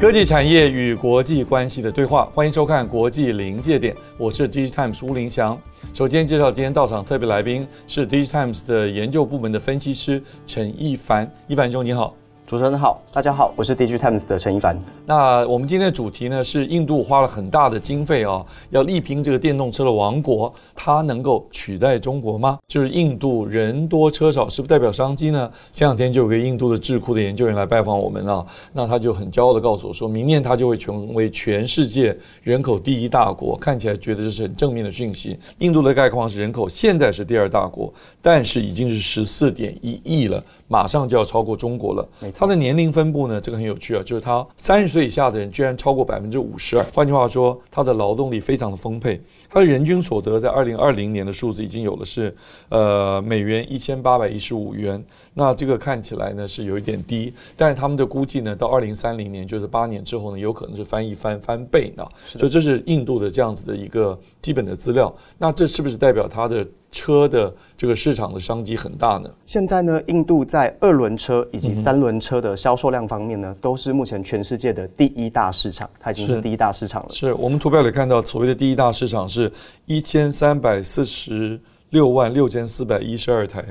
科技产业与国际关系的对话，欢迎收看《国际临界点》，我是 DigiTimes 吴林祥。首先介绍今天到场特别来宾是 DigiTimes 的研究部门的分析师陈一凡，一凡兄你好。主持人好，大家好，我是 DG Times 的陈一凡。那我们今天的主题呢是印度花了很大的经费啊，要力拼这个电动车的王国，它能够取代中国吗？就是印度人多车少，是不是代表商机呢？前两天就有个印度的智库的研究员来拜访我们啊，那他就很骄傲的告诉我说，明年他就会成为全世界人口第一大国，看起来觉得这是很正面的讯息。印度的概况是人口现在是第二大国，但是已经是十四点一亿了，马上就要超过中国了。没错。它的年龄分布呢，这个很有趣啊，就是它三十岁以下的人居然超过百分之五十二。换句话说，它的劳动力非常的丰沛。它的人均所得在二零二零年的数字已经有的是，呃，美元一千八百一十五元。那这个看起来呢是有一点低，但是他们的估计呢，到二零三零年，就是八年之后呢，有可能是翻一翻翻倍呢。所以这是印度的这样子的一个基本的资料。那这是不是代表它的车的这个市场的商机很大呢？现在呢，印度在二轮车以及三轮车的销售量方面呢，嗯、都是目前全世界的第一大市场，它已经是第一大市场了。是，是我们图表里看到所谓的第一大市场是一千三百四十。六万六千四百一十二台，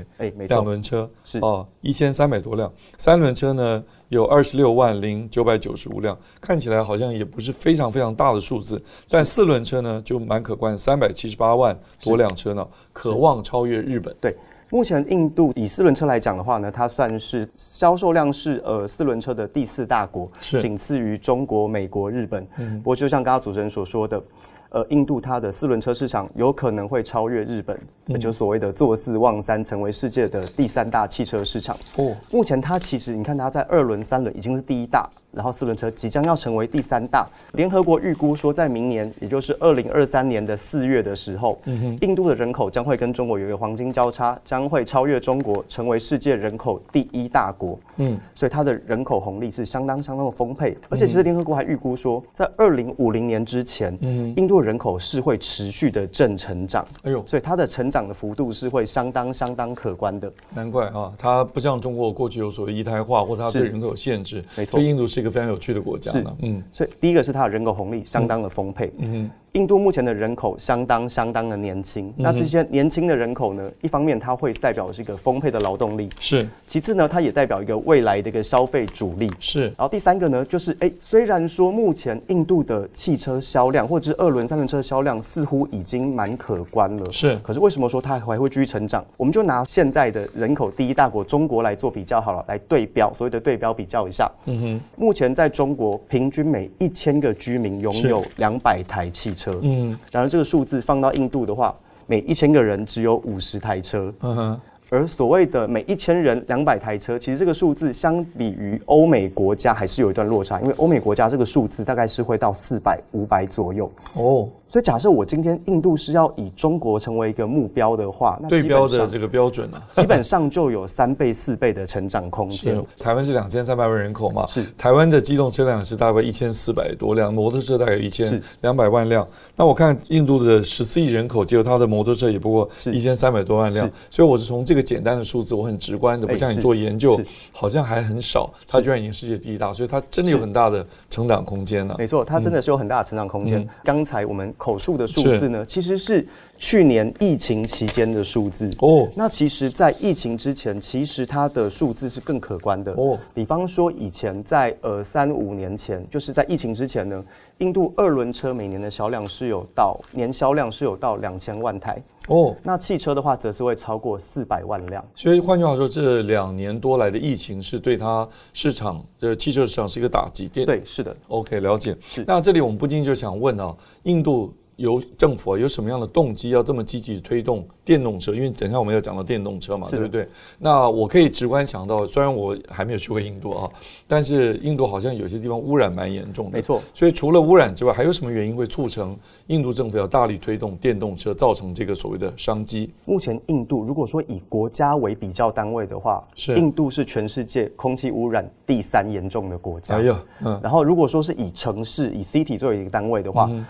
两轮车是哦，一千三百多辆。三轮车呢有二十六万零九百九十五辆，看起来好像也不是非常非常大的数字。但四轮车呢就蛮可观，三百七十八万多辆车呢，渴望超越日本。对，目前印度以四轮车来讲的话呢，它算是销售量是呃四轮车的第四大国，是仅次于中国、美国、日本。嗯，不过就像刚刚主持人所说的。呃，印度它的四轮车市场有可能会超越日本，那就所谓的坐四望三，成为世界的第三大汽车市场。哦，目前它其实你看它在二轮、三轮已经是第一大。然后四轮车即将要成为第三大，联合国预估说，在明年，也就是二零二三年的四月的时候，嗯，印度的人口将会跟中国有一个黄金交叉，将会超越中国，成为世界人口第一大国。嗯，所以它的人口红利是相当相当的丰沛，而且其实联合国还预估说，在二零五零年之前，嗯，印度的人口是会持续的正成长。哎呦，所以它的成长的幅度是会相当相当可观的。难怪啊，它不像中国过去有所谓一胎化，或者它对人口有限制。没错，印度是。一个非常有趣的国家，是，嗯，所以第一个是它的人口红利相当的丰沛，嗯。嗯印度目前的人口相当相当的年轻，嗯、那这些年轻的人口呢，一方面它会代表是一个丰沛的劳动力，是；其次呢，它也代表一个未来的一个消费主力，是。然后第三个呢，就是哎，虽然说目前印度的汽车销量或者是二轮、三轮车销量似乎已经蛮可观了，是。可是为什么说它还会继续成长？我们就拿现在的人口第一大国中国来做比较好了，来对标所谓的对标比较一下。嗯哼，目前在中国平均每一千个居民拥有两百台汽车。车，嗯，然而这个数字放到印度的话，每一千个人只有五十台车，嗯哼，而所谓的每一千人两百台车，其实这个数字相比于欧美国家还是有一段落差，因为欧美国家这个数字大概是会到四百、五百左右，哦。所以假设我今天印度是要以中国成为一个目标的话，那对标的这个标准呢，基本上就有三倍、四倍的成长空间。台湾是两千三百万人口嘛，是台湾的机动车辆是大概一千四百多辆，摩托车大概有一千两百万辆。那我看印度的十四亿人口，结果它的摩托车也不过一千三百多万辆。所以我是从这个简单的数字，我很直观的，不像你做研究，好像还很少。它居然已经世界第一大，所以它真的有很大的成长空间呢。没错，它真的是有很大的成长空间。刚才我们。口述的数字呢，其实是去年疫情期间的数字哦。那其实，在疫情之前，其实它的数字是更可观的哦。比方说，以前在呃三五年前，就是在疫情之前呢，印度二轮车每年的销量是有到年销量是有到两千万台哦。那汽车的话，则是会超过四百万辆。所以换句话说，这两年多来的疫情是对它市场的汽车市场是一个打击。对，是的。OK，了解。是。那这里我们不禁就想问啊，印度。有政府啊有什么样的动机要这么积极推动电动车？因为等一下我们要讲到电动车嘛，对不对？那我可以直观想到，虽然我还没有去过印度啊，但是印度好像有些地方污染蛮严重的。没错。所以除了污染之外，还有什么原因会促成印度政府要大力推动电动车，造成这个所谓的商机？目前印度如果说以国家为比较单位的话，是印度是全世界空气污染第三严重的国家。哎呀，嗯。然后如果说是以城市以 city 作为一个单位的话，嗯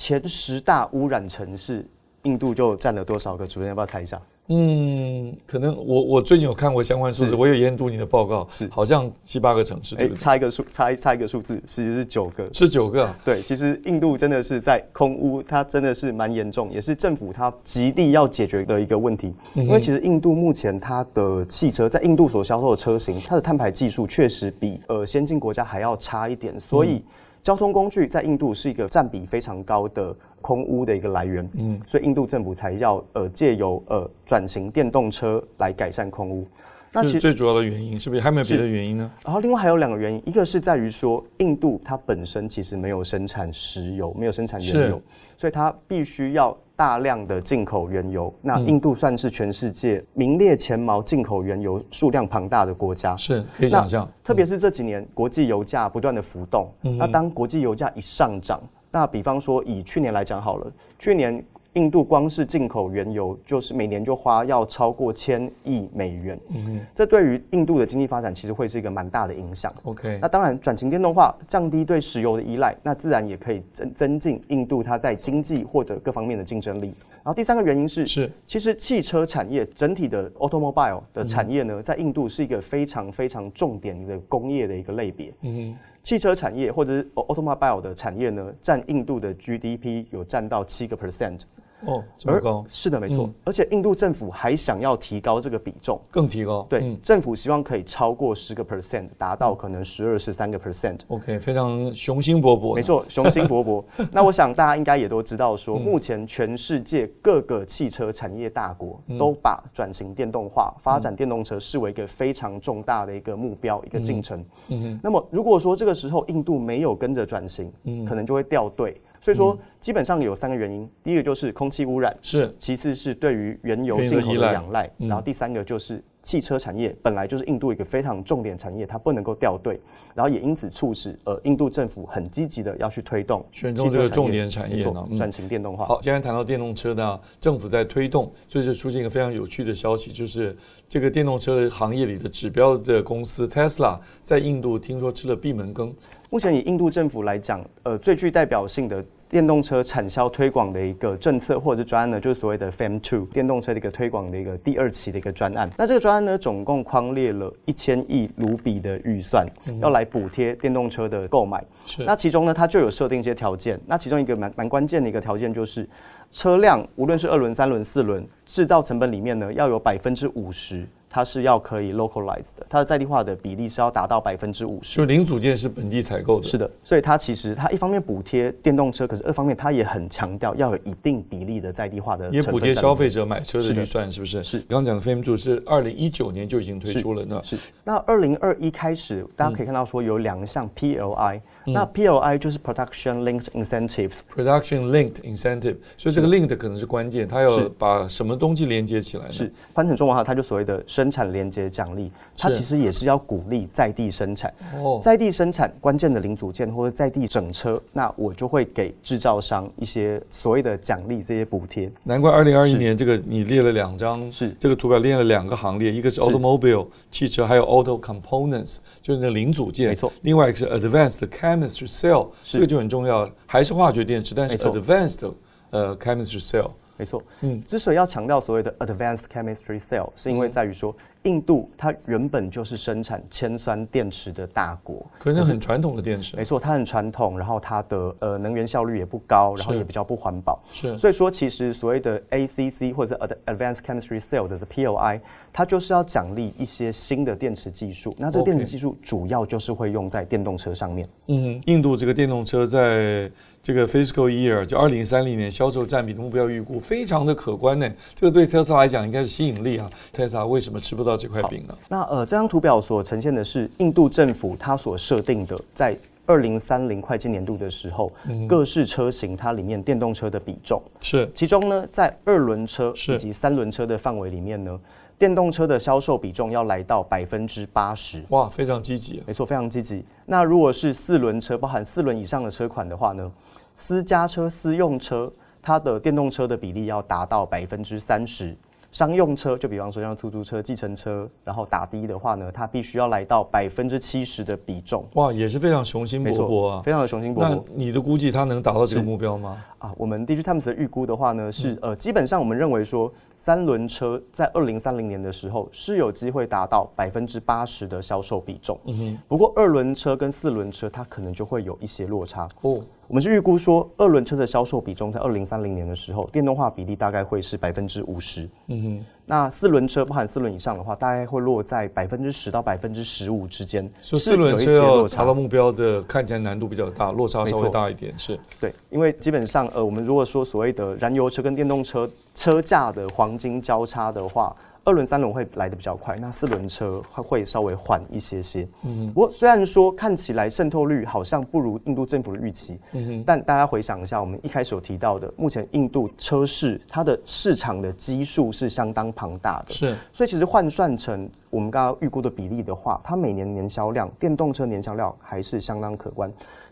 前十大污染城市，印度就占了多少个？主任要不要猜一下？嗯，可能我我最近有看过相关数字，我有研读你的报告，是好像七八个城市，对不对？差一个数，差差一个数字，其实是九个，是九个。对，其实印度真的是在空污，它真的是蛮严重，也是政府它极力要解决的一个问题。因为其实印度目前它的汽车在印度所销售的车型，它的碳排技术确实比呃先进国家还要差一点，所以。交通工具在印度是一个占比非常高的空污的一个来源，嗯，所以印度政府才要呃借由呃转型电动车来改善空污。那其实最主要的原因是不是还没有别的原因呢？然后另外还有两个原因，一个是在于说印度它本身其实没有生产石油，没有生产原油，所以它必须要。大量的进口原油，那印度算是全世界名列前茅进口原油数量庞大的国家，是可以想象。特别是这几年国际油价不断的浮动，那当国际油价一上涨，那比方说以去年来讲好了，去年。印度光是进口原油，就是每年就花要超过千亿美元。嗯哼，这对于印度的经济发展其实会是一个蛮大的影响。OK，那当然转型电动化，降低对石油的依赖，那自然也可以增增进印度它在经济或者各方面的竞争力。然后第三个原因是，是其实汽车产业整体的 automobile 的产业呢，在印度是一个非常非常重点的工业的一个类别。嗯哼，汽车产业或者是 automobile 的产业呢，占印度的 GDP 有占到七个 percent。哦，这么高？是的，没错。嗯、而且印度政府还想要提高这个比重，更提高。对，嗯、政府希望可以超过十个 percent，达到可能十二、十三个 percent。OK，非常雄心勃勃。没错，雄心勃勃。那我想大家应该也都知道说，说目前全世界各个汽车产业大国都把转型电动化、发展电动车视为一个非常重大的一个目标、一个进程。嗯哼。那么如果说这个时候印度没有跟着转型，嗯，可能就会掉队。所以说，基本上有三个原因。第一个就是空气污染，是；其次是对于原油进口的仰赖，然后第三个就是汽车产业本来就是印度一个非常重点产业，它不能够掉队，然后也因此促使呃印度政府很积极的要去推动选中这个重点产业呢，转型电动化。好，既然谈到电动车呢，政府在推动，所以就出现一个非常有趣的消息，就是这个电动车行业里的指标的公司 Tesla 在印度听说吃了闭门羹。目前以印度政府来讲，呃，最具代表性的电动车产销推广的一个政策或者专案呢，就是所谓的 FAME Two 电动车的一个推广的一个第二期的一个专案。那这个专案呢，总共框列了一千亿卢比的预算，要来补贴电动车的购买。是。那其中呢，它就有设定一些条件。那其中一个蛮蛮关键的一个条件就是，车辆无论是二轮、三轮、四轮，制造成本里面呢，要有百分之五十。它是要可以 localize 的，它的在地化的比例是要达到百分之五十。就零组件是本地采购的。是的，所以它其实它一方面补贴电动车，可是二方面它也很强调要有一定比例的在地化的。也补贴消费者买车的预算，是不是？是。刚刚讲的 FAME II 是二零一九年就已经推出了呢。是。那二零二一开始，大家可以看到说有两项 PLI，那 PLI 就是 Production Linked Incentives。Production Linked Incentive，所以这个 linked 可能是关键，它要把什么东西连接起来呢？是。翻成中文的话，它就所谓的生产连接奖励，它其实也是要鼓励在地生产。哦，在地生产关键的零组件或者在地整车，那我就会给制造商一些所谓的奖励，这些补贴。难怪二零二一年这个你列了两张，是这个图表列了两个行列，一个是 automobile 汽车，还有 auto components 就是那零组件，没错。另外一个是 advanced chemistry cell，这个就很重要，还是化学电池，但是 advanced 呃 chemistry cell。没错，嗯，之所以要强调所谓的 advanced chemistry cell，是因为在于说。印度它原本就是生产铅酸电池的大国，可是很传统的电池。没错，它很传统，然后它的呃能源效率也不高，然后也比较不环保。是，所以说其实所谓的 ACC 或者 Advanced Chemistry Cell 的 POI，它就是要奖励一些新的电池技术。那这个电池技术主要就是会用在电动车上面。嗯，印度这个电动车在这个 Fiscal Year 就二零三零年销售占比的目标预估非常的可观呢。这个对特斯拉来讲应该是吸引力啊。特斯拉为什么吃不到？到这块饼呢。那呃，这张图表所呈现的是印度政府它所设定的，在二零三零会计年度的时候，嗯、各式车型它里面电动车的比重是，其中呢，在二轮车以及三轮车的范围里面呢，电动车的销售比重要来到百分之八十。哇，非常积极，没错，非常积极。那如果是四轮车，包含四轮以上的车款的话呢，私家车、私用车它的电动车的比例要达到百分之三十。商用车就比方说像出租车、计程车，然后打的的话呢，它必须要来到百分之七十的比重。哇，也是非常雄心勃勃啊，非常的雄心勃勃。那你的估计它能达到这个目标吗？啊，我们 DigiTimes 的预估的话呢，是呃，基本上我们认为说，三轮车在二零三零年的时候是有机会达到百分之八十的销售比重。嗯哼。不过二轮车跟四轮车它可能就会有一些落差。哦。我们是预估说，二轮车的销售比重在二零三零年的时候，电动化比例大概会是百分之五十。嗯哼，那四轮车，包含四轮以上的话，大概会落在百分之十到百分之十五之间。所以四轮车要达到目标的，看起来难度比较大，落差稍微大一点。是对，因为基本上，呃，我们如果说所谓的燃油车跟电动车车价的黄金交叉的话。二轮、三轮会来的比较快，那四轮车会会稍微缓一些些。嗯，不过虽然说看起来渗透率好像不如印度政府的预期，嗯哼，但大家回想一下，我们一开始有提到的，目前印度车市它的市场的基数是相当庞大的，是，所以其实换算成我们刚刚预估的比例的话，它每年年销量，电动车年销量还是相当可观。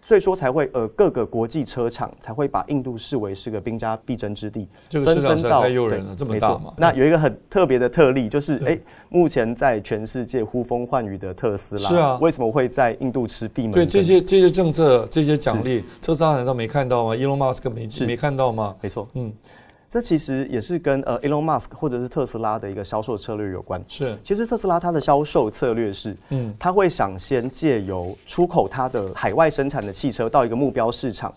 所以说才会呃各个国际车厂才会把印度视为是个兵家必争之地，这个市场太诱人了，这么大嘛。那有一个很特别的特例，就是哎、欸，目前在全世界呼风唤雨的特斯拉，是啊，为什么会在印度吃闭门？对这些这些政策这些奖励，特斯拉难道没看到吗？Elon Musk 没没看到吗？没错，嗯。这其实也是跟呃 Elon Musk 或者是特斯拉的一个销售策略有关。是，其实特斯拉它的销售策略是，嗯，它会想先借由出口它的海外生产的汽车到一个目标市场，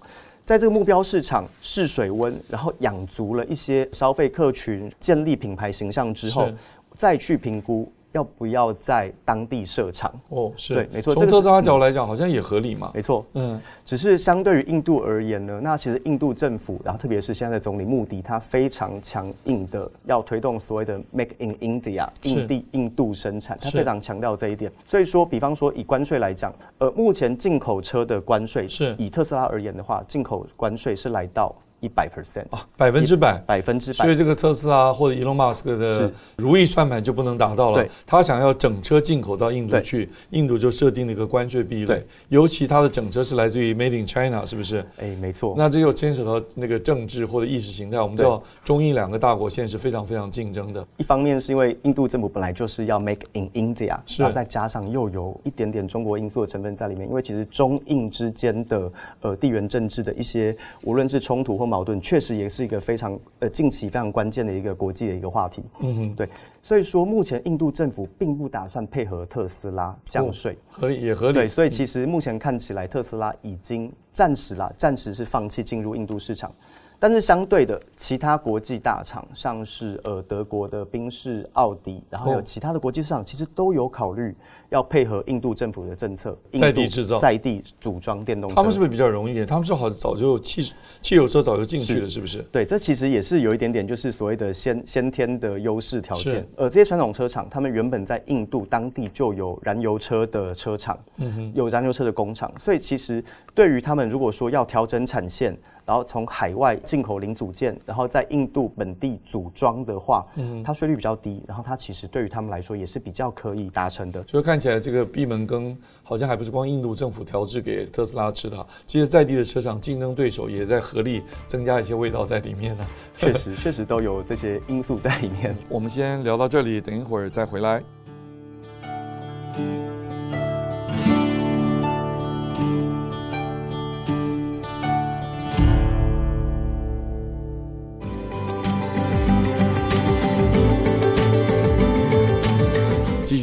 在这个目标市场试水温，然后养足了一些消费客群，建立品牌形象之后，再去评估。要不要在当地设厂？哦，是对，没错。从特斯拉角度来讲，好像也合理嘛。没错，嗯，只是相对于印度而言呢，那其实印度政府，然后特别是现在的总理穆迪，他非常强硬的要推动所谓的 “Make in India”，印地印度生产，他非常强调这一点。所以说，比方说以关税来讲，呃，目前进口车的关税是以特斯拉而言的话，进口关税是来到。一百 percent 啊，百分之百，百分之百。所以这个特斯拉或者 Elon Musk 的如意算盘就不能达到了。他想要整车进口到印度去，印度就设定了一个关税壁垒。尤其它的整车是来自于 Made in China，是不是？哎，没错。那这又牵扯到那个政治或者意识形态。我们知道中印两个大国现在是非常非常竞争的。一方面是因为印度政府本来就是要 Make in India，然后再加上又有一点点中国因素的成分在里面。因为其实中印之间的呃地缘政治的一些无论是冲突或矛盾，确实也。是一个非常呃近期非常关键的一个国际的一个话题，嗯哼，对，所以说目前印度政府并不打算配合特斯拉降税，合理也合理，对，所以其实目前看起来特斯拉已经暂时啦，暂时是放弃进入印度市场。但是相对的，其他国际大厂，像是呃德国的宾士、奥迪，然后有其他的国际市场，其实都有考虑要配合印度政府的政策，在地制造、在地组装电动车。他们是不是比较容易一点？他们说好早就汽汽油车早就进去了，是不是？对，这其实也是有一点点，就是所谓的先先天的优势条件。呃，这些传统车厂，他们原本在印度当地就有燃油车的车厂，嗯哼，有燃油车的工厂，所以其实对于他们，如果说要调整产线。然后从海外进口零组件，然后在印度本地组装的话，嗯，它税率比较低，然后它其实对于他们来说也是比较可以达成的。所以看起来这个闭门羹好像还不是光印度政府调制给特斯拉吃的，其实在地的车厂竞争对手也在合力增加一些味道在里面呢。确实，确实都有这些因素在里面。我们先聊到这里，等一会儿再回来。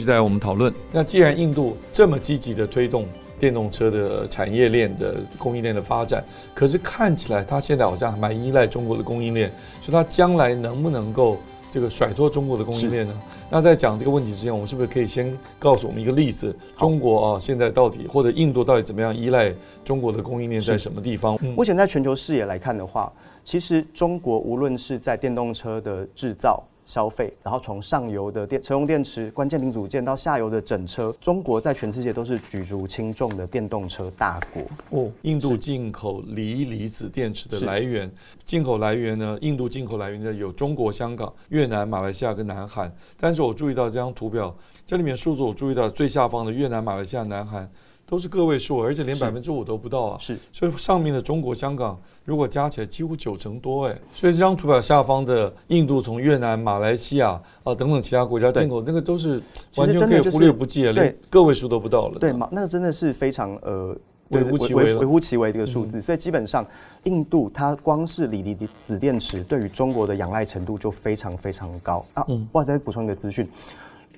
在我们讨论，那既然印度这么积极的推动电动车的产业链的供应链的发展，可是看起来它现在好像还蛮依赖中国的供应链，所以它将来能不能够这个甩脱中国的供应链呢？那在讲这个问题之前，我们是不是可以先告诉我们一个例子？中国啊，现在到底或者印度到底怎么样依赖中国的供应链在什么地方？目前在全球视野来看的话，其实中国无论是在电动车的制造。消费，然后从上游的电车用电池、关键零组件到下游的整车，中国在全世界都是举足轻重的电动车大国。哦，印度进口锂离子电池的来源，进口来源呢？印度进口来源呢有中国、香港、越南、马来西亚跟南韩。但是我注意到这张图表，这里面数字我注意到最下方的越南、马来西亚、南韩。都是个位数，而且连百分之五都不到啊！是，所以上面的中国香港如果加起来几乎九成多哎，所以这张图表下方的印度从越南、马来西亚啊等等其他国家进口，那个都是完全可以忽略不计啊，连个位数都不到了。对嘛？那个真的是非常呃微乎其微、微乎其微的一个数字。所以基本上，印度它光是锂离子电池对于中国的仰赖程度就非常非常高啊！我再补充一个资讯。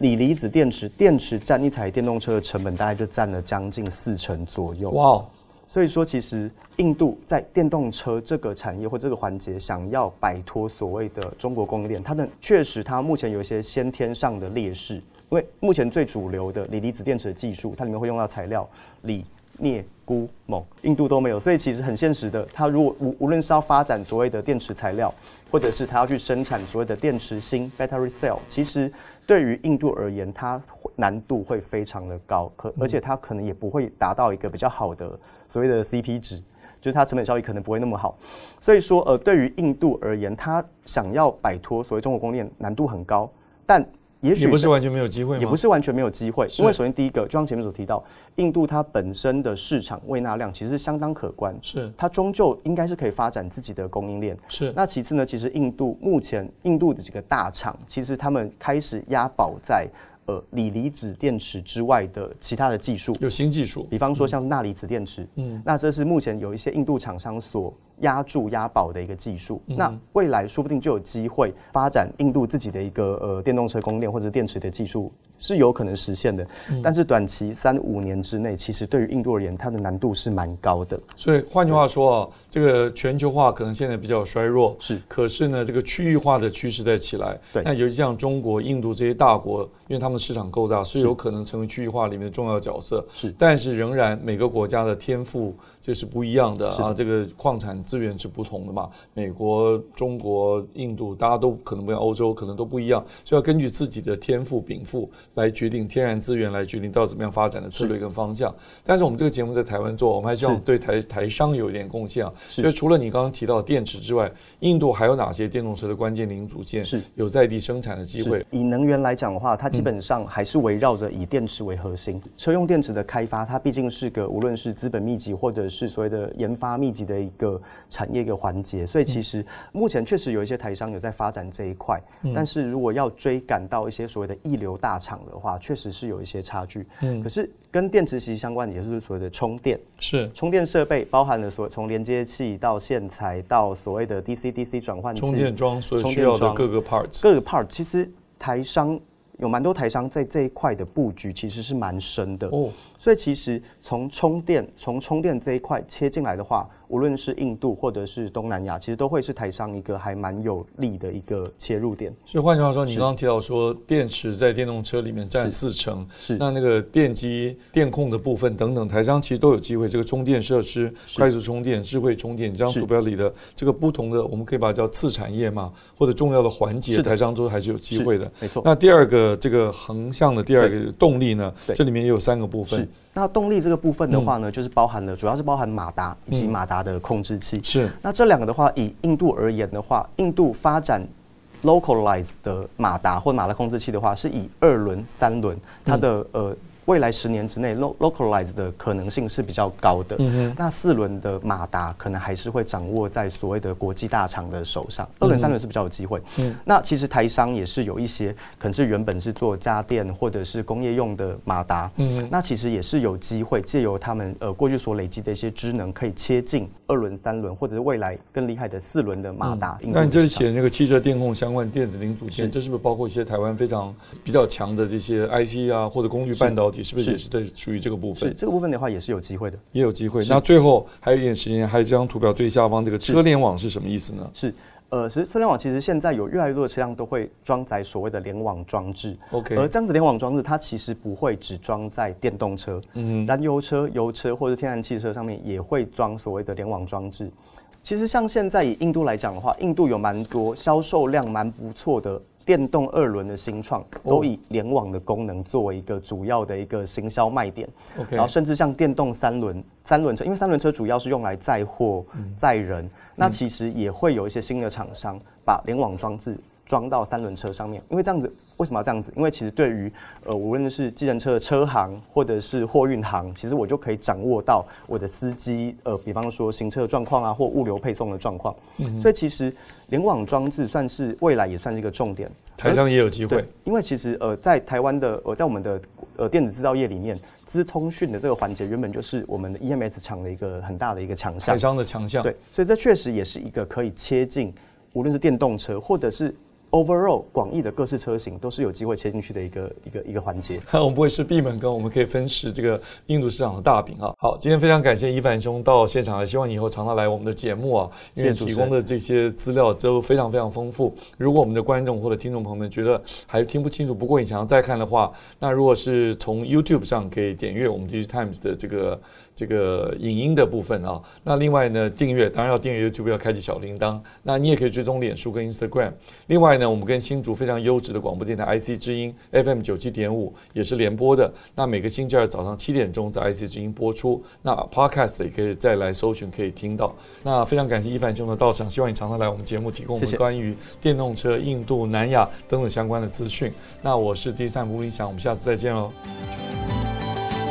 锂离子电池，电池占一台电动车的成本大概就占了将近四成左右。哇，所以说其实印度在电动车这个产业或这个环节，想要摆脱所谓的中国供应链，它的确实它目前有一些先天上的劣势，因为目前最主流的锂离子电池的技术，它里面会用到材料锂、镍、钴、锰，印度都没有，所以其实很现实的，它如果无无论是要发展所谓的电池材料，或者是它要去生产所谓的电池芯 （battery cell），其实。对于印度而言，它难度会非常的高，可而且它可能也不会达到一个比较好的所谓的 CP 值，就是它成本效益可能不会那么好。所以说，呃，对于印度而言，它想要摆脱所谓中国供应链难度很高，但。也不是完全没有机会，也不是完全没有机会，因为首先第一个，就像前面所提到，印度它本身的市场未纳量其实是相当可观，是。它终究应该是可以发展自己的供应链。是。那其次呢，其实印度目前印度的几个大厂，其实他们开始押宝在呃锂离子电池之外的其他的技术，有新技术，比方说像是钠离子电池，嗯，那这是目前有一些印度厂商所押注押宝的一个技术，嗯、那未来说不定就有机会发展印度自己的一个呃电动车供应链或者电池的技术。是有可能实现的，但是短期三五年之内，其实对于印度而言，它的难度是蛮高的。所以换句话说啊，这个全球化可能现在比较衰弱，是。可是呢，这个区域化的趋势在起来。对。那尤其像中国、印度这些大国，因为他们市场够大，是有可能成为区域化里面的重要角色。是。但是仍然每个国家的天赋就是不一样的啊，这个矿产资源是不同的嘛。美国、中国、印度，大家都可能不像欧洲，可能都不一样，所以要根据自己的天赋禀赋来决定天然资源，来决定到怎么样发展的策略跟方向。但是我们这个节目在台湾做，我们还希望对台台商有一点贡献啊。所以除了你刚刚提到电池之外，印度还有哪些电动车的关键零组件是。有在地生产的机会？以能源来讲的话，它基本上还是围绕着以电池为核心。嗯、车用电池的开发，它毕竟是个无论是资本密集或者是所谓的研发密集的一个产业一个环节，所以其实目前确实有一些台商有在发展这一块，但是如果要追赶到一些所谓的一流大厂的话，确实是有一些差距。嗯，可是跟电池息息相关的也是所谓的充电，是。充电设备包含了所从连接器到线材到所谓的 DC DC 转换器、充电桩，所需要的各个 parts，各个 part，其实台商有蛮多台商在这一块的布局其实是蛮深的哦。所以其实从充电从充电这一块切进来的话，无论是印度或者是东南亚，其实都会是台商一个还蛮有利的一个切入点。所以换句话说，你刚刚提到说电池在电动车里面占四成，是那那个电机电控的部分等等，台商其实都有机会。这个充电设施、快速充电、智慧充电，这样图标里的这个不同的，我们可以把它叫次产业嘛，或者重要的环节，台商都还是有机会的。没错。那第二个这个横向的第二个动力呢，这里面也有三个部分。那动力这个部分的话呢，就是包含了，主要是包含马达以及马达的控制器。是。那这两个的话，以印度而言的话，印度发展 localized 的马达或马达控制器的话，是以二轮、三轮，它的呃。未来十年之内，localize 的可能性是比较高的。嗯哼。那四轮的马达可能还是会掌握在所谓的国际大厂的手上。二轮、三轮是比较有机会。嗯。那其实台商也是有一些，可能是原本是做家电或者是工业用的马达。嗯。那其实也是有机会借由他们呃过去所累积的一些知能，可以切进二轮、三轮，或者是未来更厉害的四轮的马达。那你这里写那个汽车电控相关电子零组件，这是不是包括一些台湾非常比较强的这些 IC 啊，或者工具半导体？是不是也是在属于这个部分？是这个部分的话，也是有机会的，也有机会。那最后还有一点时间，还有这张图表最下方这个车联网是什么意思呢？是，呃，其实车联网其实现在有越来越多的车辆都会装载所谓的联网装置。OK，而这样子联网装置，它其实不会只装在电动车，嗯，燃油车、油车或者天然气车上面也会装所谓的联网装置。其实像现在以印度来讲的话，印度有蛮多销售量蛮不错的。电动二轮的新创，都以联网的功能作为一个主要的一个行销卖点。OK，然后甚至像电动三轮三轮车，因为三轮车主要是用来载货、载人，那其实也会有一些新的厂商把联网装置。装到三轮车上面，因为这样子，为什么要这样子？因为其实对于呃，无论是计程车的车行或者是货运行，其实我就可以掌握到我的司机呃，比方说行车状况啊，或物流配送的状况。嗯，所以其实联网装置算是未来也算是一个重点，台商也有机会。因为其实呃，在台湾的呃，在我们的呃电子制造业里面，资通讯的这个环节原本就是我们的 EMS 厂的一个很大的一个强项，台商的强项。对，所以这确实也是一个可以切进，无论是电动车或者是。Overall，广义的各式车型都是有机会切进去的一个一个一个环节。我们不会是闭门羹，我们可以分食这个印度市场的大饼啊。好，今天非常感谢一凡兄到现场来，希望以后常常来我们的节目啊，因为提供的这些资料都非常非常丰富。如果我们的观众或者听众朋友们觉得还听不清楚，不过你想要再看的话，那如果是从 YouTube 上可以点阅我们 DigiTimes 的这个。这个影音的部分啊，那另外呢，订阅当然要订阅 YouTube，要开启小铃铛。那你也可以追踪脸书跟 Instagram。另外呢，我们跟新竹非常优质的广播电台 IC 之音 FM 九七点五也是联播的。那每个星期二早上七点钟在 IC 之音播出。那 Podcast 也可以再来搜寻，可以听到。那非常感谢一凡兄的到场，希望你常常来我们节目，提供我们关于电动车、印度、南亚等等相关的资讯。那我是 DigiTimes 吴林祥，我们下次再见喽。